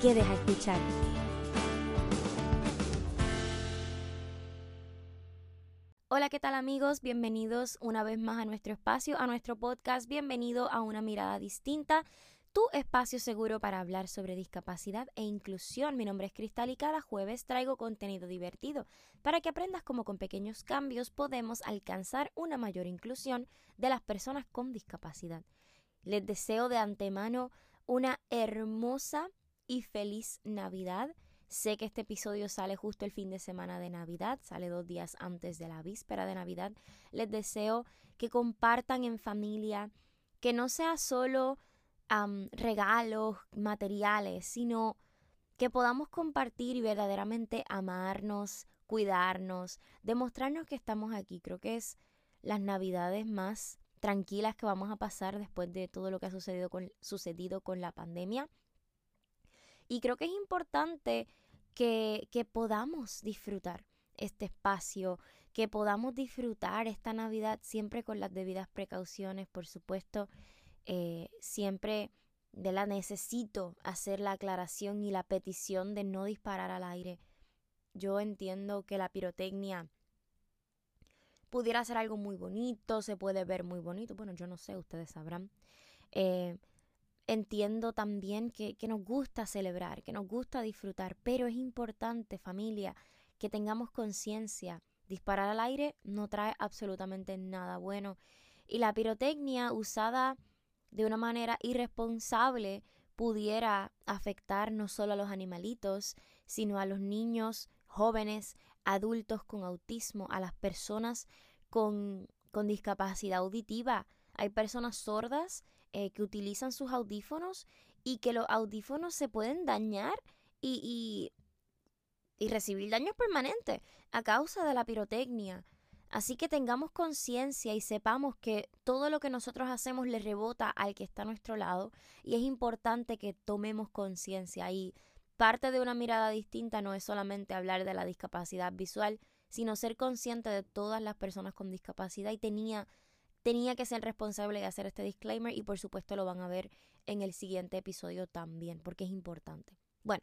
quedes a escuchar. Hola, ¿qué tal amigos? Bienvenidos una vez más a nuestro espacio, a nuestro podcast. Bienvenido a una mirada distinta, tu espacio seguro para hablar sobre discapacidad e inclusión. Mi nombre es Cristal y cada jueves traigo contenido divertido para que aprendas cómo con pequeños cambios podemos alcanzar una mayor inclusión de las personas con discapacidad. Les deseo de antemano una hermosa y feliz Navidad. Sé que este episodio sale justo el fin de semana de Navidad, sale dos días antes de la víspera de Navidad. Les deseo que compartan en familia, que no sea solo regalos materiales, sino que podamos compartir y verdaderamente amarnos, cuidarnos, demostrarnos que estamos aquí. Creo que es las navidades más tranquilas que vamos a pasar después de todo lo que ha sucedido con, sucedido con la pandemia. Y creo que es importante que, que podamos disfrutar este espacio, que podamos disfrutar esta Navidad siempre con las debidas precauciones, por supuesto. Eh, siempre de la necesito hacer la aclaración y la petición de no disparar al aire. Yo entiendo que la pirotecnia pudiera ser algo muy bonito, se puede ver muy bonito. Bueno, yo no sé, ustedes sabrán. Eh, entiendo también que, que nos gusta celebrar, que nos gusta disfrutar, pero es importante, familia, que tengamos conciencia. Disparar al aire no trae absolutamente nada bueno. Y la pirotecnia usada de una manera irresponsable pudiera afectar no solo a los animalitos, sino a los niños, jóvenes, adultos con autismo, a las personas con, con discapacidad auditiva. Hay personas sordas eh, que utilizan sus audífonos y que los audífonos se pueden dañar y, y, y recibir daños permanentes a causa de la pirotecnia. Así que tengamos conciencia y sepamos que todo lo que nosotros hacemos le rebota al que está a nuestro lado y es importante que tomemos conciencia y parte de una mirada distinta no es solamente hablar de la discapacidad visual, sino ser consciente de todas las personas con discapacidad y tenía tenía que ser responsable de hacer este disclaimer y por supuesto lo van a ver en el siguiente episodio también porque es importante. Bueno,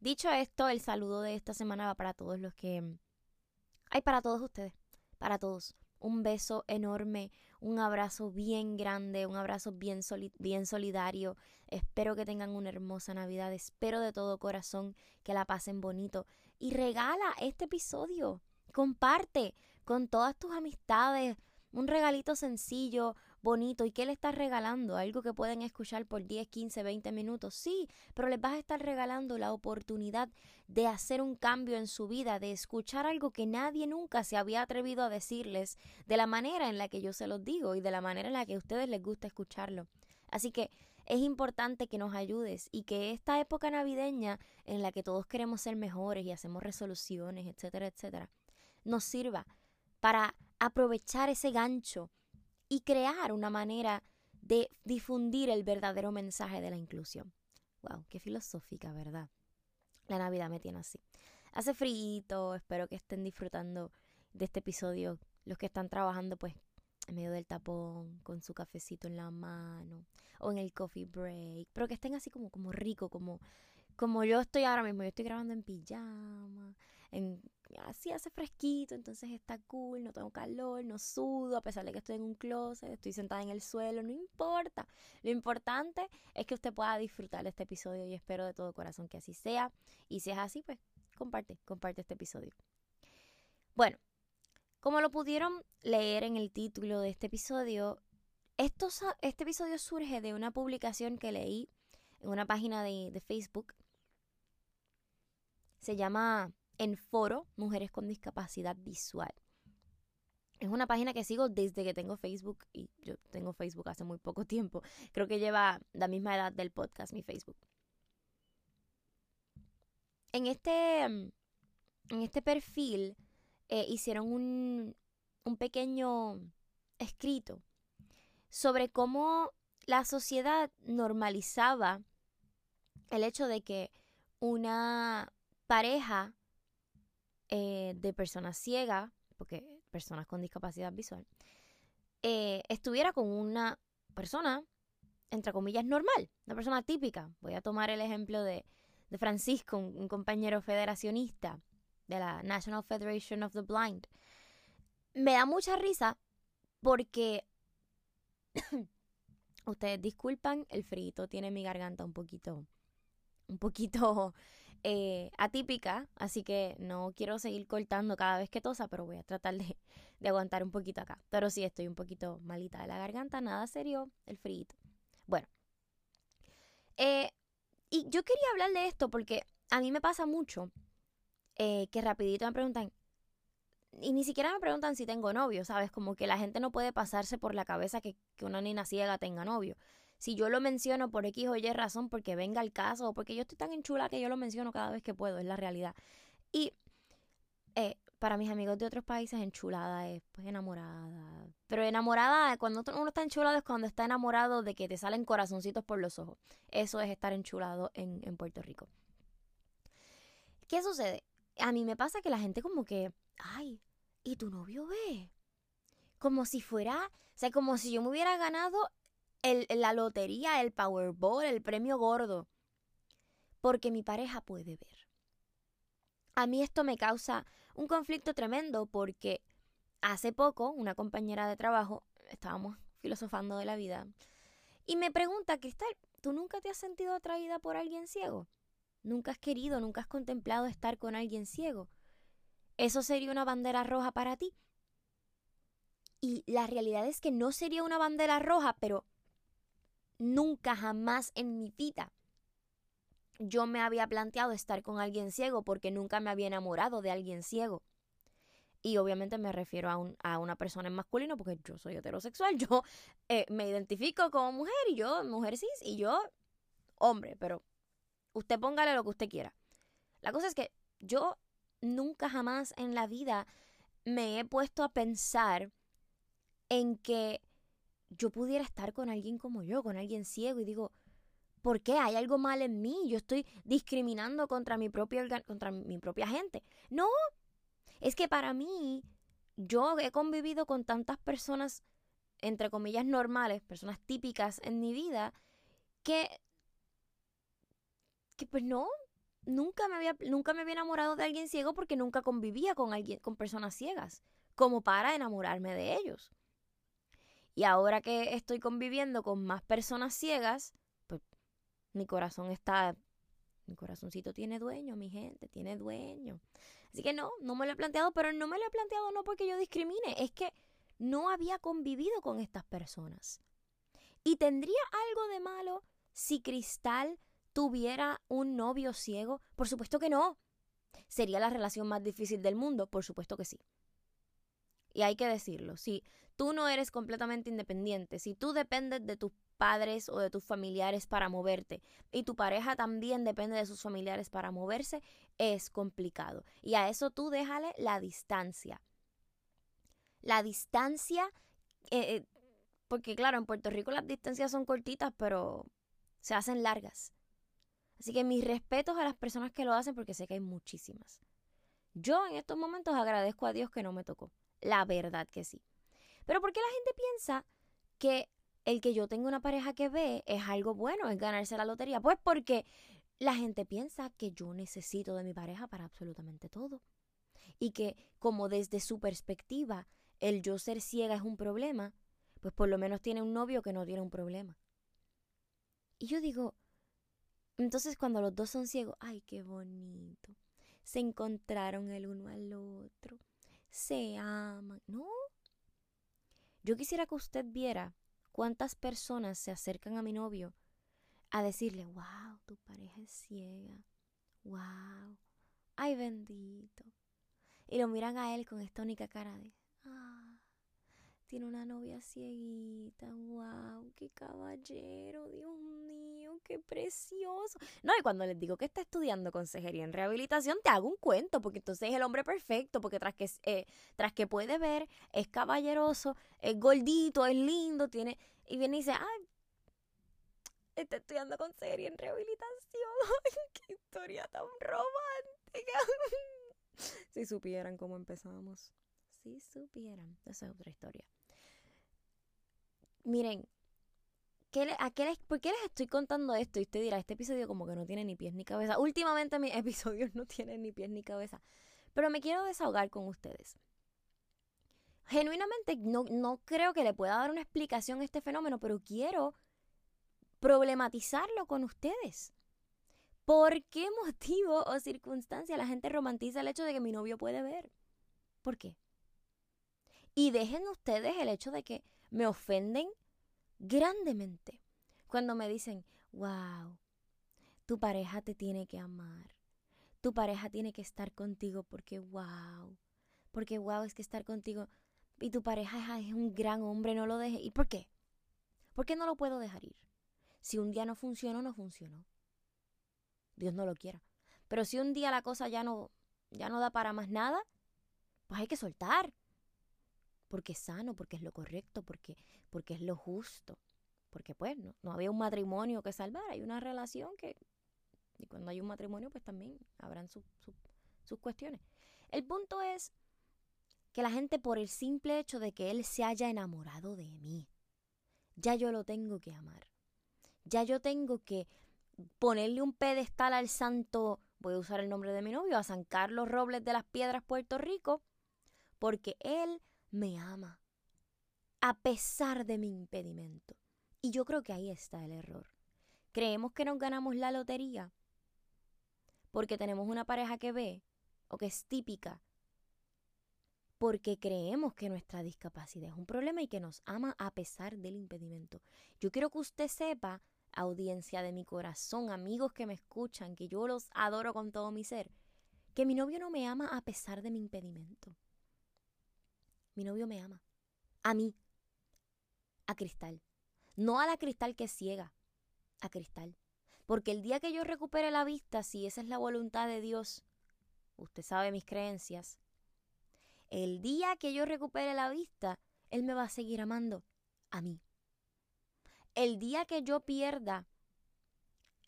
dicho esto, el saludo de esta semana va para todos los que hay para todos ustedes, para todos. Un beso enorme, un abrazo bien grande, un abrazo bien, bien solidario. Espero que tengan una hermosa Navidad. Espero de todo corazón que la pasen bonito. Y regala este episodio. Comparte con todas tus amistades un regalito sencillo, bonito. ¿Y qué le estás regalando? Algo que pueden escuchar por 10, 15, 20 minutos. Sí, pero les vas a estar regalando la oportunidad de hacer un cambio en su vida, de escuchar algo que nadie nunca se había atrevido a decirles de la manera en la que yo se los digo y de la manera en la que a ustedes les gusta escucharlo. Así que es importante que nos ayudes y que esta época navideña en la que todos queremos ser mejores y hacemos resoluciones, etcétera, etcétera, nos sirva para aprovechar ese gancho y crear una manera de difundir el verdadero mensaje de la inclusión. Wow, qué filosófica, ¿verdad? La Navidad me tiene así. Hace frío, espero que estén disfrutando de este episodio. Los que están trabajando, pues, en medio del tapón, con su cafecito en la mano, o en el coffee break, pero que estén así como, como rico, como, como yo estoy ahora mismo. Yo estoy grabando en pijama, así hace fresquito, entonces está cool, no tengo calor, no sudo, a pesar de que estoy en un closet, estoy sentada en el suelo, no importa. Lo importante es que usted pueda disfrutar este episodio y espero de todo corazón que así sea. Y si es así, pues comparte, comparte este episodio. Bueno, como lo pudieron leer en el título de este episodio, esto, este episodio surge de una publicación que leí en una página de, de Facebook. Se llama en foro Mujeres con Discapacidad Visual. Es una página que sigo desde que tengo Facebook y yo tengo Facebook hace muy poco tiempo. Creo que lleva la misma edad del podcast, mi Facebook. En este, en este perfil eh, hicieron un, un pequeño escrito sobre cómo la sociedad normalizaba el hecho de que una pareja eh, de personas ciegas, porque personas con discapacidad visual, eh, estuviera con una persona, entre comillas, normal, una persona típica. Voy a tomar el ejemplo de, de Francisco, un, compañero federacionista de la National Federation of the Blind. Me da mucha risa porque ustedes disculpan, el frito tiene mi garganta un poquito, un poquito eh, atípica, así que no quiero seguir cortando cada vez que tosa, pero voy a tratar de, aguantar un poquito acá. Pero sí, estoy un poquito malita de la garganta, nada serio, el frito. Bueno, eh, y yo quería hablar de esto porque a mí me pasa mucho eh, que rapidito me preguntan, y ni siquiera me preguntan si tengo novio, ¿sabes? Como que la gente no puede pasarse por la cabeza que, que una niña ciega tenga novio si yo lo menciono por X o Y razón, porque venga el caso, o porque yo estoy tan enchula que yo lo menciono cada vez que puedo, es la realidad. Y eh, para mis amigos de otros países, enchulada es pues enamorada. Pero enamorada, cuando uno está enchulado es cuando está enamorado de que te salen corazoncitos por los ojos. Eso es estar enchulado en, en Puerto Rico. ¿Qué sucede? A mí me pasa que la gente como que, ay, ¿y tu novio ve? Como si fuera, o sea, como si yo me hubiera ganado la lotería, el Powerball, el premio gordo. Porque mi pareja puede ver. A mí esto me causa un conflicto tremendo porque hace poco una compañera de trabajo, estábamos filosofando de la vida, y me pregunta, Cristal, ¿tú nunca te has sentido atraída por alguien ciego? ¿Nunca has querido, nunca has contemplado estar con alguien ciego? ¿Eso sería una bandera roja para ti? Y la realidad es que no sería una bandera roja, pero nunca jamás en mi vida yo me había planteado estar con alguien ciego porque nunca me había enamorado de alguien ciego. Y obviamente me refiero a, un, a una persona en masculino porque yo soy heterosexual, yo eh, me identifico como mujer y yo mujer cis y yo hombre, pero usted póngale lo que usted quiera. La cosa es que yo nunca jamás en la vida me he puesto a pensar en que yo pudiera estar con alguien como yo, con alguien ciego, y digo, ¿por qué? ¿Hay algo mal en mí? Yo estoy discriminando contra mi, propia, contra mi propia gente. No, es que para mí, yo he convivido con tantas personas, entre comillas, normales, personas típicas en mi vida, que, que pues no, nunca me había, nunca me había enamorado de alguien ciego porque nunca convivía con alguien, con personas ciegas, como para enamorarme de ellos. Y ahora que estoy conviviendo con más personas ciegas, pues mi corazón está, mi corazoncito tiene dueño, mi gente, tiene dueño. Así que no, no me lo he planteado, pero no me lo he planteado no porque yo discrimine, es que no había convivido con estas personas. ¿Y tendría algo de malo si Cristal tuviera un novio ciego? Por supuesto que no. ¿Sería la relación más difícil del mundo? Por supuesto que sí. Y hay que decirlo, si tú no eres completamente independiente, si tú dependes de tus padres o de tus familiares para moverte y tu pareja también depende de sus familiares para moverse, es complicado. Y a eso tú déjale la distancia. La distancia, eh, eh, porque claro, en Puerto Rico las distancias son cortitas, pero se hacen largas. Así que mis respetos a las personas que lo hacen porque sé que hay muchísimas. Yo en estos momentos agradezco a Dios que no me tocó. La verdad que sí. Pero ¿por qué la gente piensa que el que yo tenga una pareja que ve es algo bueno, es ganarse la lotería? Pues porque la gente piensa que yo necesito de mi pareja para absolutamente todo. Y que como desde su perspectiva el yo ser ciega es un problema, pues por lo menos tiene un novio que no tiene un problema. Y yo digo, entonces cuando los dos son ciegos, ay, qué bonito. Se encontraron el uno al otro se aman. No. Yo quisiera que usted viera cuántas personas se acercan a mi novio a decirle, wow, tu pareja es ciega. Wow. Ay, bendito. Y lo miran a él con esta única cara de, tiene una novia cieguita. ¡Wow! ¡Qué caballero! Dios mío, qué precioso. No, y cuando les digo que está estudiando consejería en rehabilitación, te hago un cuento, porque entonces es el hombre perfecto, porque tras que, eh, tras que puede ver, es caballeroso, es gordito, es lindo, tiene. Y viene y dice, ¡ay! Está estudiando consejería en rehabilitación. ¡Qué historia tan romántica! si supieran cómo empezamos. Si supieran. Esa es otra historia miren, ¿qué qué ¿por qué les estoy contando esto? Y usted dirá, este episodio como que no tiene ni pies ni cabeza. Últimamente mis episodios no tienen ni pies ni cabeza. Pero me quiero desahogar con ustedes. Genuinamente no, no creo que le pueda dar una explicación a este fenómeno, pero quiero problematizarlo con ustedes. ¿Por qué motivo o circunstancia la gente romantiza el hecho de que mi novio puede ver? ¿Por qué? Y dejen ustedes el hecho de que me ofenden grandemente cuando me dicen, wow, tu pareja te tiene que amar. Tu pareja tiene que estar contigo porque wow. Porque wow es que estar contigo. Y tu pareja es un gran hombre, no lo dejes. ¿Y por qué? ¿Por qué no lo puedo dejar ir? Si un día no funcionó, no funcionó. Dios no lo quiera. Pero si un día la cosa ya no, ya no da para más nada, pues hay que soltar porque es sano, porque es lo correcto, porque, porque es lo justo. Porque pues no, no había un matrimonio que salvar, hay una relación que... Y cuando hay un matrimonio, pues también habrán sus cuestiones. El punto es que la gente por el simple hecho de que él se haya enamorado de mí, ya yo lo tengo que amar. Ya yo tengo que ponerle un pedestal al santo, voy a usar el nombre de mi novio, a San Carlos Robles de las Piedras, Puerto Rico, porque él me ama, a pesar de mi impedimento. Y yo creo que ahí está el error. Creemos que nos ganamos la lotería porque tenemos una pareja que ve o que es típica, porque creemos que nuestra discapacidad es un problema y que nos ama a pesar del impedimento. Yo quiero que usted sepa, audiencia de mi corazón, amigos que me escuchan, que yo los adoro con todo mi ser, que mi novio no me ama a pesar de mi impedimento. Mi novio me ama. A mí. A Cristal. No a la Cristal que es ciega. A Cristal. Porque el día que yo recupere la vista, si esa es la voluntad de Dios, usted sabe mis creencias, el día que yo recupere la vista, Él me va a seguir amando a mí. El día que yo pierda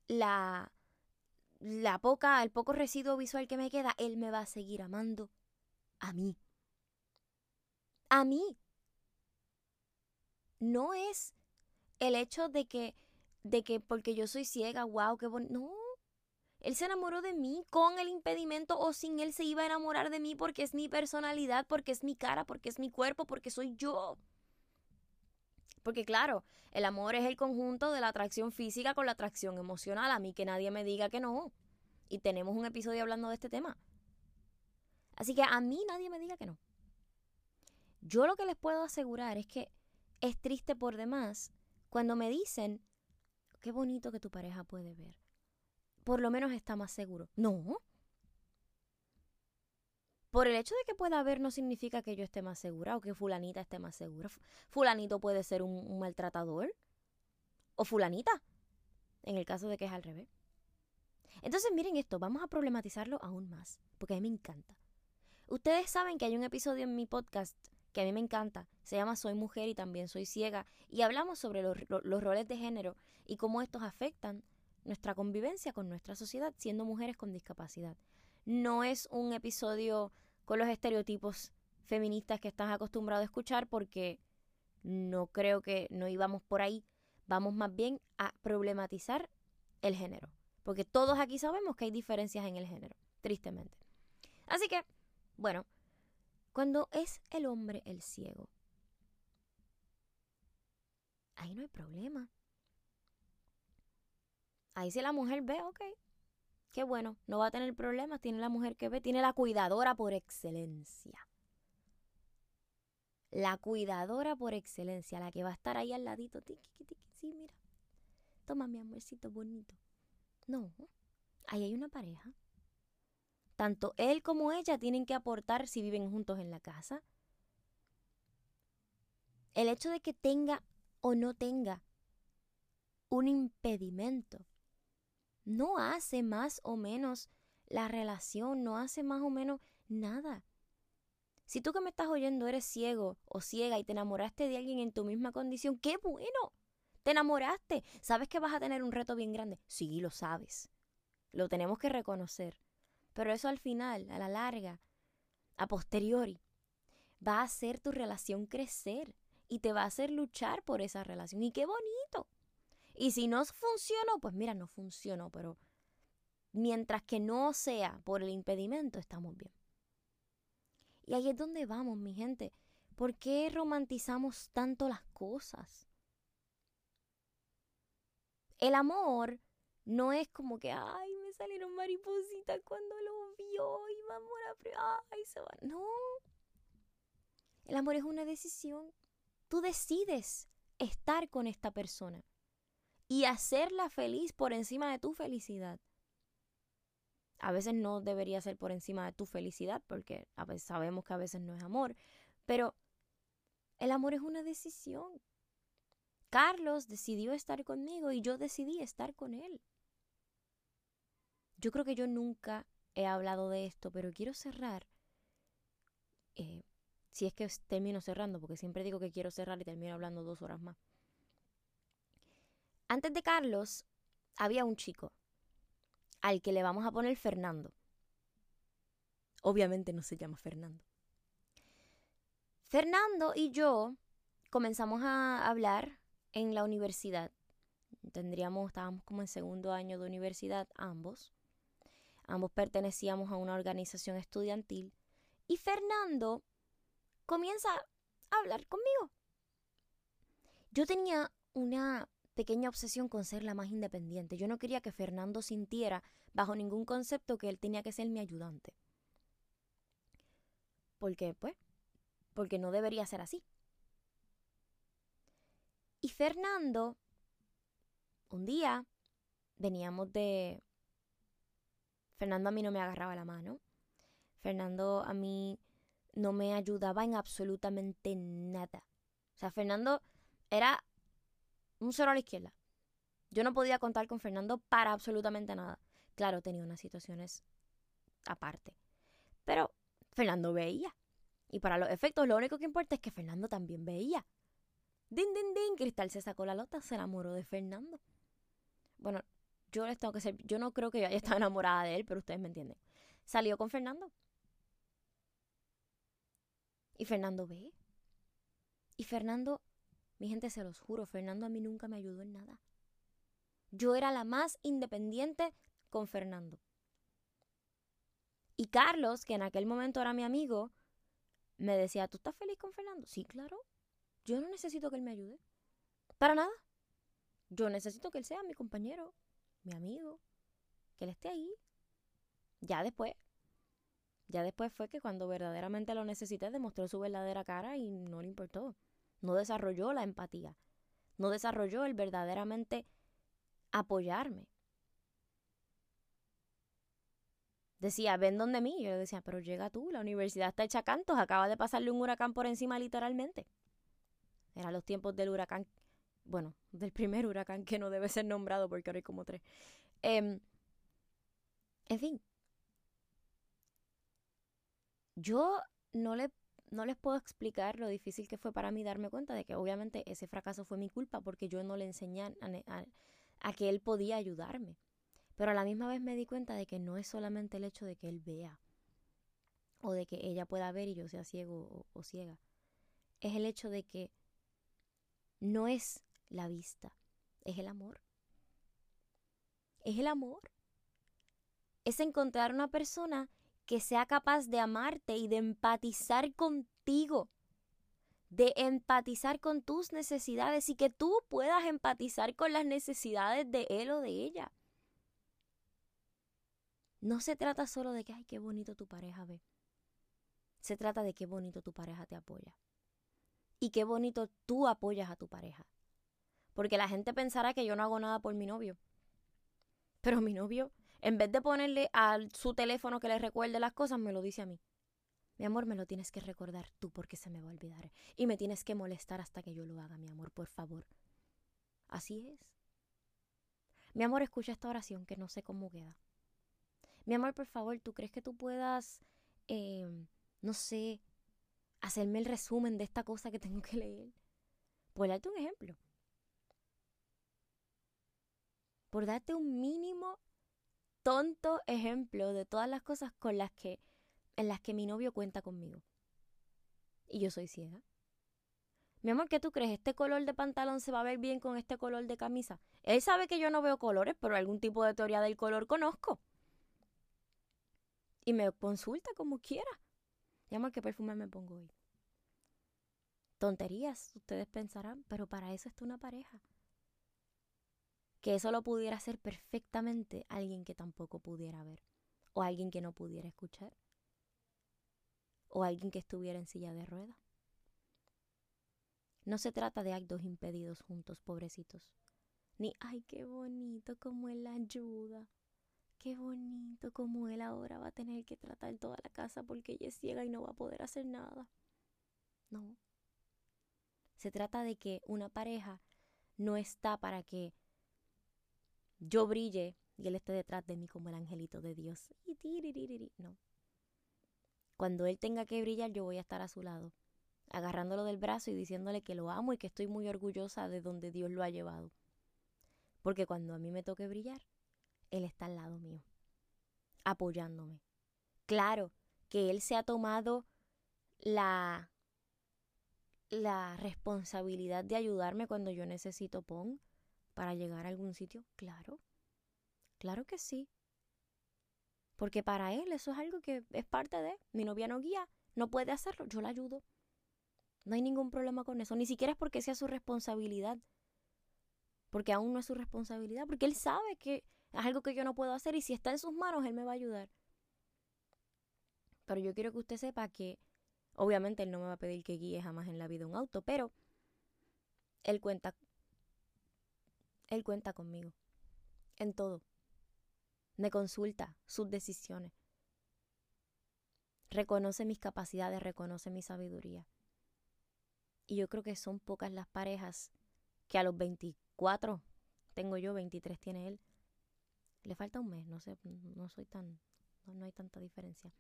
la, la poca, el poco residuo visual que me queda, Él me va a seguir amando a mí a mí. No es el hecho de que, de que porque yo soy ciega, wow, qué bonito. No. Él se enamoró de mí con el impedimento o sin él se iba a enamorar de mí porque es mi personalidad, porque es mi cara, porque es mi cuerpo, porque soy yo. Porque claro, el amor es el conjunto de la atracción física con la atracción emocional. A mí que nadie me diga que no. Y tenemos un episodio hablando de este tema. Así que a mí nadie me diga que no. Yo lo que les puedo asegurar es que es triste por demás cuando me dicen, qué bonito que tu pareja puede ver. Por lo menos está más seguro. No. Por el hecho de que pueda ver no significa que yo esté más segura o que fulanita esté más segura. Fulanito puede ser un, maltratador. O fulanita. En el caso de que es al revés. Entonces miren esto, vamos a problematizarlo aún más, porque a mí me encanta. Ustedes saben que hay un episodio en mi podcast que a mí me encanta. Se llama Soy mujer y también soy ciega. Y hablamos sobre los, roles de género y cómo estos afectan nuestra convivencia con nuestra sociedad siendo mujeres con discapacidad. No es un episodio con los estereotipos feministas que estás acostumbrado a escuchar porque no creo que no íbamos por ahí. Vamos más bien a problematizar el género. Porque todos aquí sabemos que hay diferencias en el género, tristemente. Así que, bueno, cuando es el hombre el ciego, ahí no hay problema. Ahí si la mujer ve, ok, qué bueno, no va a tener problemas, tiene la mujer que ve, tiene la cuidadora por excelencia. La cuidadora por excelencia, la que va a estar ahí al ladito, tiki, tiki, sí, mira, toma mi amorcito bonito. No, ahí hay una pareja tanto él como ella tienen que aportar si viven juntos en la casa. el hecho de que tenga o no tenga un impedimento no hace más o menos la relación, no hace más o menos nada. Si tú que me estás oyendo eres ciego o ciega y te enamoraste de alguien en tu misma condición, qué bueno. Te enamoraste. ¿Sabes que vas a tener un reto bien grande? Sí, lo sabes. Lo tenemos que reconocer. Pero eso al final, a la larga, a posteriori, va a hacer tu relación crecer y te va a hacer luchar por esa relación. Y qué bonito. Y si no funcionó, pues mira, no funcionó, pero mientras que no sea por el impedimento, estamos bien. Y ahí es donde vamos, mi gente. ¿Por qué romantizamos tanto las cosas? El amor no es como que, ay, salieron maripositas cuando lo vio y vamos a... Ay, se va. No. El amor es una decisión. Tú decides estar con esta persona y hacerla feliz por encima de tu felicidad. A veces no debería ser por encima de tu felicidad, porque sabemos que a veces no es amor, pero el amor es una decisión. Carlos decidió estar conmigo y yo decidí estar con él. Yo creo que yo nunca he hablado de esto, pero quiero cerrar. Eh, si es que termino cerrando, porque siempre digo que quiero cerrar y termino hablando dos horas más. Antes de Carlos, había un chico al que le vamos a poner Fernando. Obviamente no se llama Fernando. Fernando y yo comenzamos a hablar en la universidad. Tendríamos, estábamos como en segundo año de universidad ambos. Ambos pertenecíamos a una organización estudiantil. Y Fernando comienza a hablar conmigo. Yo tenía una pequeña obsesión con ser la más independiente. Yo no quería que Fernando sintiera bajo ningún concepto que él tenía que ser mi ayudante. Porque, pues, porque no debería ser así. Y Fernando, un día, veníamos de... Fernando a mí no me agarraba la mano. Fernando a mí no me ayudaba en absolutamente nada. O sea, Fernando era un cero a la izquierda. Yo no podía contar con Fernando para absolutamente nada. Claro, tenía unas situaciones aparte. Pero Fernando veía. Y para los efectos, lo único que importa es que Fernando también veía. Din, din, din. Cristal se sacó la lota, se enamoró de Fernando. Bueno, yo les tengo que ser. Yo no creo que yo haya estado enamorada de él, pero ustedes me entienden. Salió con Fernando. Y Fernando ve. Y Fernando mi gente, se los juro, Fernando a mí nunca me ayudó en nada. Yo era la más independiente con Fernando. Y Carlos, que en aquel momento era mi amigo, me decía, ¿tú estás feliz con Fernando? Sí, claro. Yo no necesito que él me ayude. Para nada. Yo necesito que él sea mi compañero, mi amigo, que él esté ahí. Ya después. Ya después fue que cuando verdaderamente lo necesité demostró su verdadera cara y no le importó no desarrolló la empatía, no desarrolló el verdaderamente apoyarme. Decía, ven donde mí. Yo le decía, pero llega tú, la universidad está hecha cantos, acaba de pasarle un huracán por encima literalmente. Eran los tiempos del huracán, bueno, del primer huracán que no debe ser nombrado porque ahora hay como tres. Em, en fin, yo no le no les puedo explicar lo difícil que fue para mí darme cuenta de que obviamente ese fracaso fue mi culpa porque yo no le enseñé a, que él podía ayudarme. Pero a la misma vez me di cuenta de que no es solamente el hecho de que él vea o de que ella pueda ver y yo sea ciego o, o ciega. Es el hecho de que no es la vista, es el amor. Es el amor. Es encontrar una persona que sea capaz de amarte y de empatizar contigo, de empatizar con tus necesidades y que tú puedas empatizar con las necesidades de él o de ella. No se trata solo de que, ay, qué bonito tu pareja ve. Se trata de qué bonito tu pareja te apoya. Y qué bonito tú apoyas a tu pareja. Porque la gente pensará que yo no hago nada por mi novio. Pero mi novio en vez de ponerle a su teléfono que le recuerde las cosas, me lo dice a mí. Mi amor, me lo tienes que recordar tú porque se me va a olvidar. Y me tienes que molestar hasta que yo lo haga, mi amor, por favor. Así es. Mi amor, escucha esta oración que no sé cómo queda. Mi amor, por favor, ¿tú crees que tú puedas, eh, no sé, hacerme el resumen de esta cosa que tengo que leer? Por darte un ejemplo. Por darte un mínimo tonto ejemplo de todas las cosas con las que en las que mi novio cuenta conmigo. Y yo soy ciega. Mi amor, ¿qué tú crees? ¿Este color de pantalón se va a ver bien con este color de camisa? Él sabe que yo no veo colores, pero algún tipo de teoría del color conozco. Y me consulta como quiera. Mi amor, ¿qué perfume me pongo hoy? Tonterías, ustedes pensarán, pero para eso está una pareja. Que eso lo pudiera hacer perfectamente alguien que tampoco pudiera ver. O alguien que no pudiera escuchar o alguien que estuviera en silla de ruedas. No se trata de actos impedidos juntos, pobrecitos. Ni, ay, qué bonito como él la ayuda. Qué bonito como él ahora va a tener que tratar toda la casa porque ella es ciega y no va a poder hacer nada. No. Se trata de que una pareja no está para que yo brille y él esté detrás de mí como el angelito de Dios. No. Cuando él tenga que brillar, yo voy a estar a su lado, agarrándolo del brazo y diciéndole que lo amo y que estoy muy orgullosa de donde Dios lo ha llevado. Porque cuando a mí me toque brillar, él está al lado mío, apoyándome. Claro que él se ha tomado la la responsabilidad de ayudarme cuando yo necesito PON para llegar a algún sitio? Claro. Claro que sí. Porque para él eso es algo que es parte de, mi novia no guía, no puede hacerlo, yo la ayudo. No hay ningún problema con eso, ni siquiera es porque sea su responsabilidad. Porque aún no es su responsabilidad, porque él sabe que es algo que yo no puedo hacer y si está en sus manos, él me va a ayudar. Pero yo quiero que usted sepa que, obviamente, él no me va a pedir que guíe jamás en la vida un auto, pero él cuenta, él cuenta conmigo en todo me consulta sus decisiones. Reconoce mis capacidades, reconoce mi sabiduría. Y yo creo que son pocas las parejas que a los 24, tengo yo, 23 tiene él, le falta un mes, no sé, no soy tan, no, hay tanta diferencia.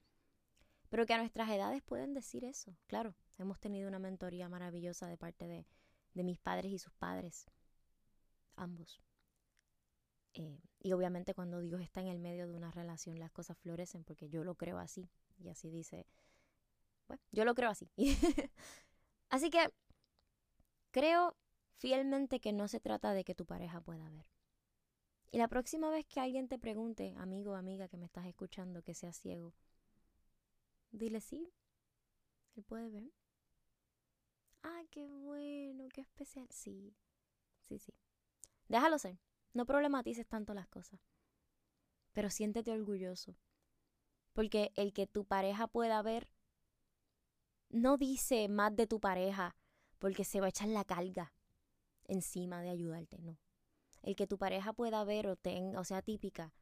Pero que a nuestras edades pueden decir eso. Claro, hemos tenido una mentoría maravillosa de parte de, de mis padres y sus padres, ambos. Eh, y obviamente cuando Dios está en el medio de una relación las cosas florecen porque yo lo creo así. Y así dice, bueno, yo lo creo así. así que creo fielmente que no se trata de que tu pareja pueda ver. Y la próxima vez que alguien te pregunte, amigo o amiga que me estás escuchando, que sea ciego, dile sí, él puede ver. Ay, qué bueno, qué especial. Sí, sí, sí. Déjalo ser. No problematices tanto las cosas, pero siéntete orgulloso. Porque el que tu pareja pueda ver no dice más de tu pareja porque se va a echar la carga encima de ayudarte, no. El que tu pareja pueda ver o tenga, o sea, típica,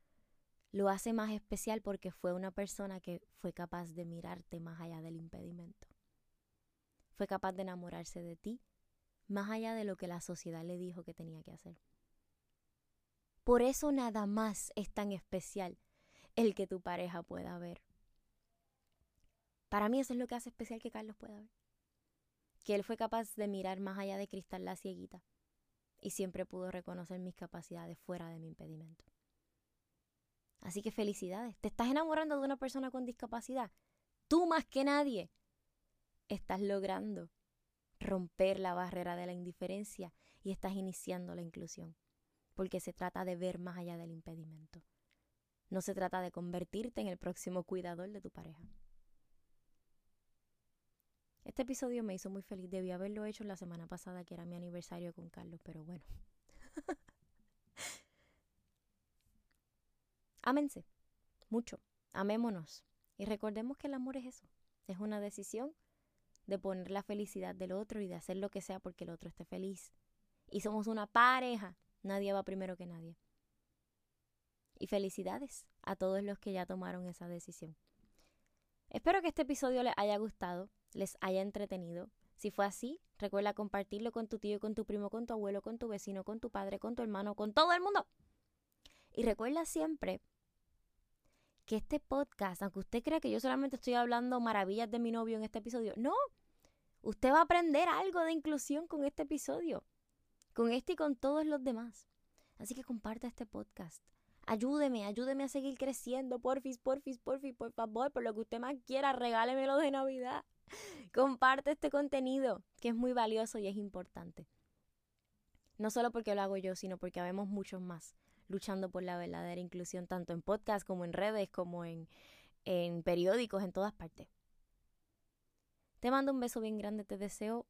lo hace más especial porque fue una persona que fue capaz de mirarte más allá del impedimento. Fue capaz de enamorarse de ti más allá de lo que la sociedad le dijo que tenía que hacer. Por eso nada más es tan especial el que tu pareja pueda ver. Para mí eso es lo que hace especial que Carlos pueda ver. Que él fue capaz de mirar más allá de cristal la cieguita y siempre pudo reconocer mis capacidades fuera de mi impedimento. Así que felicidades. ¿Te estás enamorando de una persona con discapacidad? Tú más que nadie estás logrando romper la barrera de la indiferencia y estás iniciando la inclusión porque se trata de ver más allá del impedimento. No se trata de convertirte en el próximo cuidador de tu pareja. Este episodio me hizo muy feliz. Debí haberlo hecho la semana pasada, que era mi aniversario con Carlos, pero bueno. Ámense, mucho, amémonos. Y recordemos que el amor es eso, es una decisión de poner la felicidad del otro y de hacer lo que sea porque el otro esté feliz. Y somos una pareja Nadie va primero que nadie. Y felicidades a todos los que ya tomaron esa decisión. Espero que este episodio les haya gustado, les haya entretenido. Si fue así, recuerda compartirlo con tu tío, con tu primo, con tu abuelo, con tu vecino, con tu padre, con tu hermano, con todo el mundo. Y recuerda siempre que este podcast, aunque usted crea que yo solamente estoy hablando maravillas de mi novio en este episodio, no. Usted va a aprender algo de inclusión con este episodio, con este y con todos los demás. Así que comparta este podcast. Ayúdeme, ayúdeme a seguir creciendo, porfis, porfis, porfis, por favor, por lo que usted más quiera, regálemelo de Navidad. Comparte este contenido, que es muy valioso y es importante. No solo porque lo hago yo, sino porque habemos muchos más luchando por la verdadera inclusión, tanto en podcast como en redes, como en, en periódicos, en todas partes. Te mando un beso bien grande, te deseo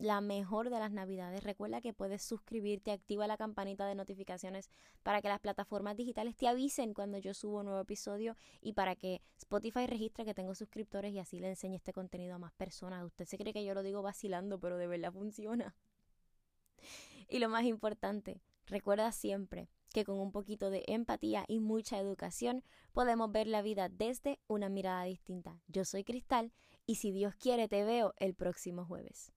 la mejor de las navidades. Recuerda que puedes suscribirte, activa la campanita de notificaciones para que las plataformas digitales te avisen cuando yo subo un nuevo episodio y para que Spotify registre que tengo suscriptores y así le enseñe este contenido a más personas. Usted se cree que yo lo digo vacilando, pero de verdad funciona. Y lo más importante, recuerda siempre que con un poquito de empatía y mucha educación podemos ver la vida desde una mirada distinta. Yo soy Cristal y si Dios quiere te veo el próximo jueves.